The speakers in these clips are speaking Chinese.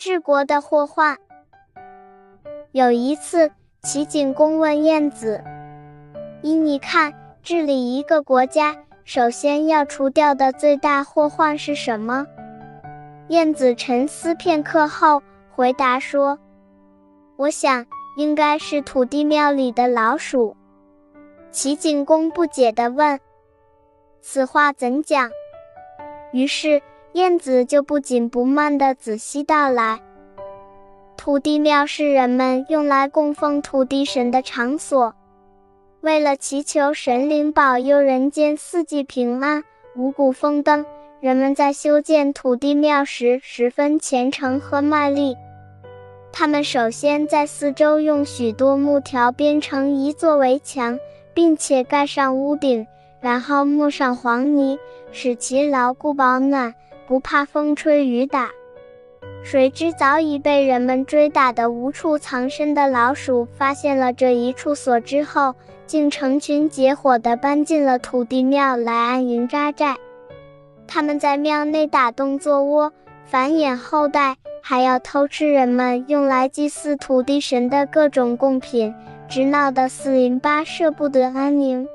治国的祸患。有一次，齐景公问晏子：“依你看，治理一个国家，首先要除掉的最大祸患是什么？”晏子沉思片刻后回答说：“我想，应该是土地庙里的老鼠。”齐景公不解地问：“此话怎讲？”于是燕子就不紧不慢地仔细道来：“土地庙是人们用来供奉土地神的场所，为了祈求神灵保佑人间四季平安、五谷丰登，人们在修建土地庙时十分虔诚和卖力。他们首先在四周用许多木条编成一座围墙。”并且盖上屋顶，然后抹上黄泥，使其牢固保暖，不怕风吹雨打。谁知早已被人们追打的无处藏身的老鼠发现了这一处所之后，竟成群结伙地搬进了土地庙来安营扎寨。他们在庙内打洞做窝，繁衍后代，还要偷吃人们用来祭祀土地神的各种贡品。直闹得四邻八舍不得安宁。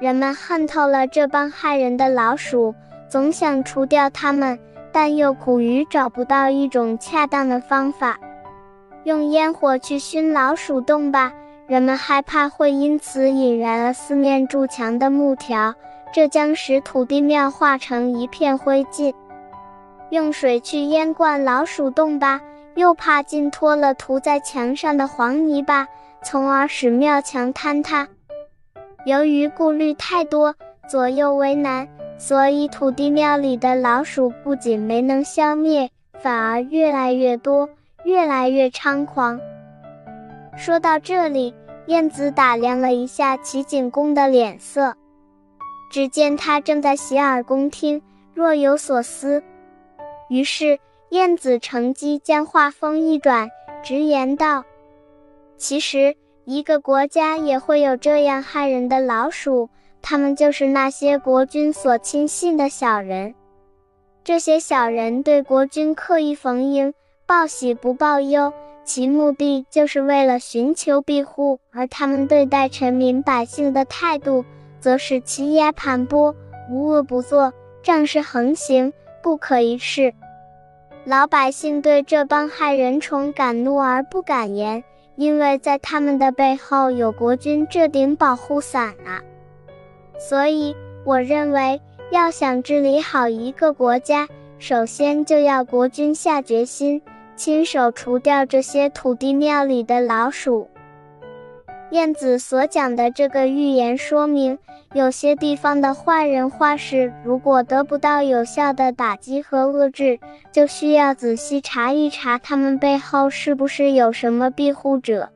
人们恨透了这帮害人的老鼠，总想除掉它们，但又苦于找不到一种恰当的方法。用烟火去熏老鼠洞吧，人们害怕会因此引燃了四面筑墙的木条，这将使土地庙化成一片灰烬。用水去淹灌老鼠洞吧，又怕浸脱了涂在墙上的黄泥巴。从而使庙墙坍塌。由于顾虑太多，左右为难，所以土地庙里的老鼠不仅没能消灭，反而越来越多，越来越猖狂。说到这里，燕子打量了一下齐景公的脸色，只见他正在洗耳恭听，若有所思。于是，燕子乘机将话锋一转，直言道。其实，一个国家也会有这样害人的老鼠，他们就是那些国君所亲信的小人。这些小人对国君刻意逢迎，报喜不报忧，其目的就是为了寻求庇护；而他们对待臣民百姓的态度，则是欺压盘剥，无恶不作，仗势横行，不可一世。老百姓对这帮害人虫敢怒而不敢言。因为在他们的背后有国君这顶保护伞啊，所以我认为要想治理好一个国家，首先就要国君下决心，亲手除掉这些土地庙里的老鼠。晏子所讲的这个寓言说明，有些地方的坏人坏事，如果得不到有效的打击和遏制，就需要仔细查一查他们背后是不是有什么庇护者。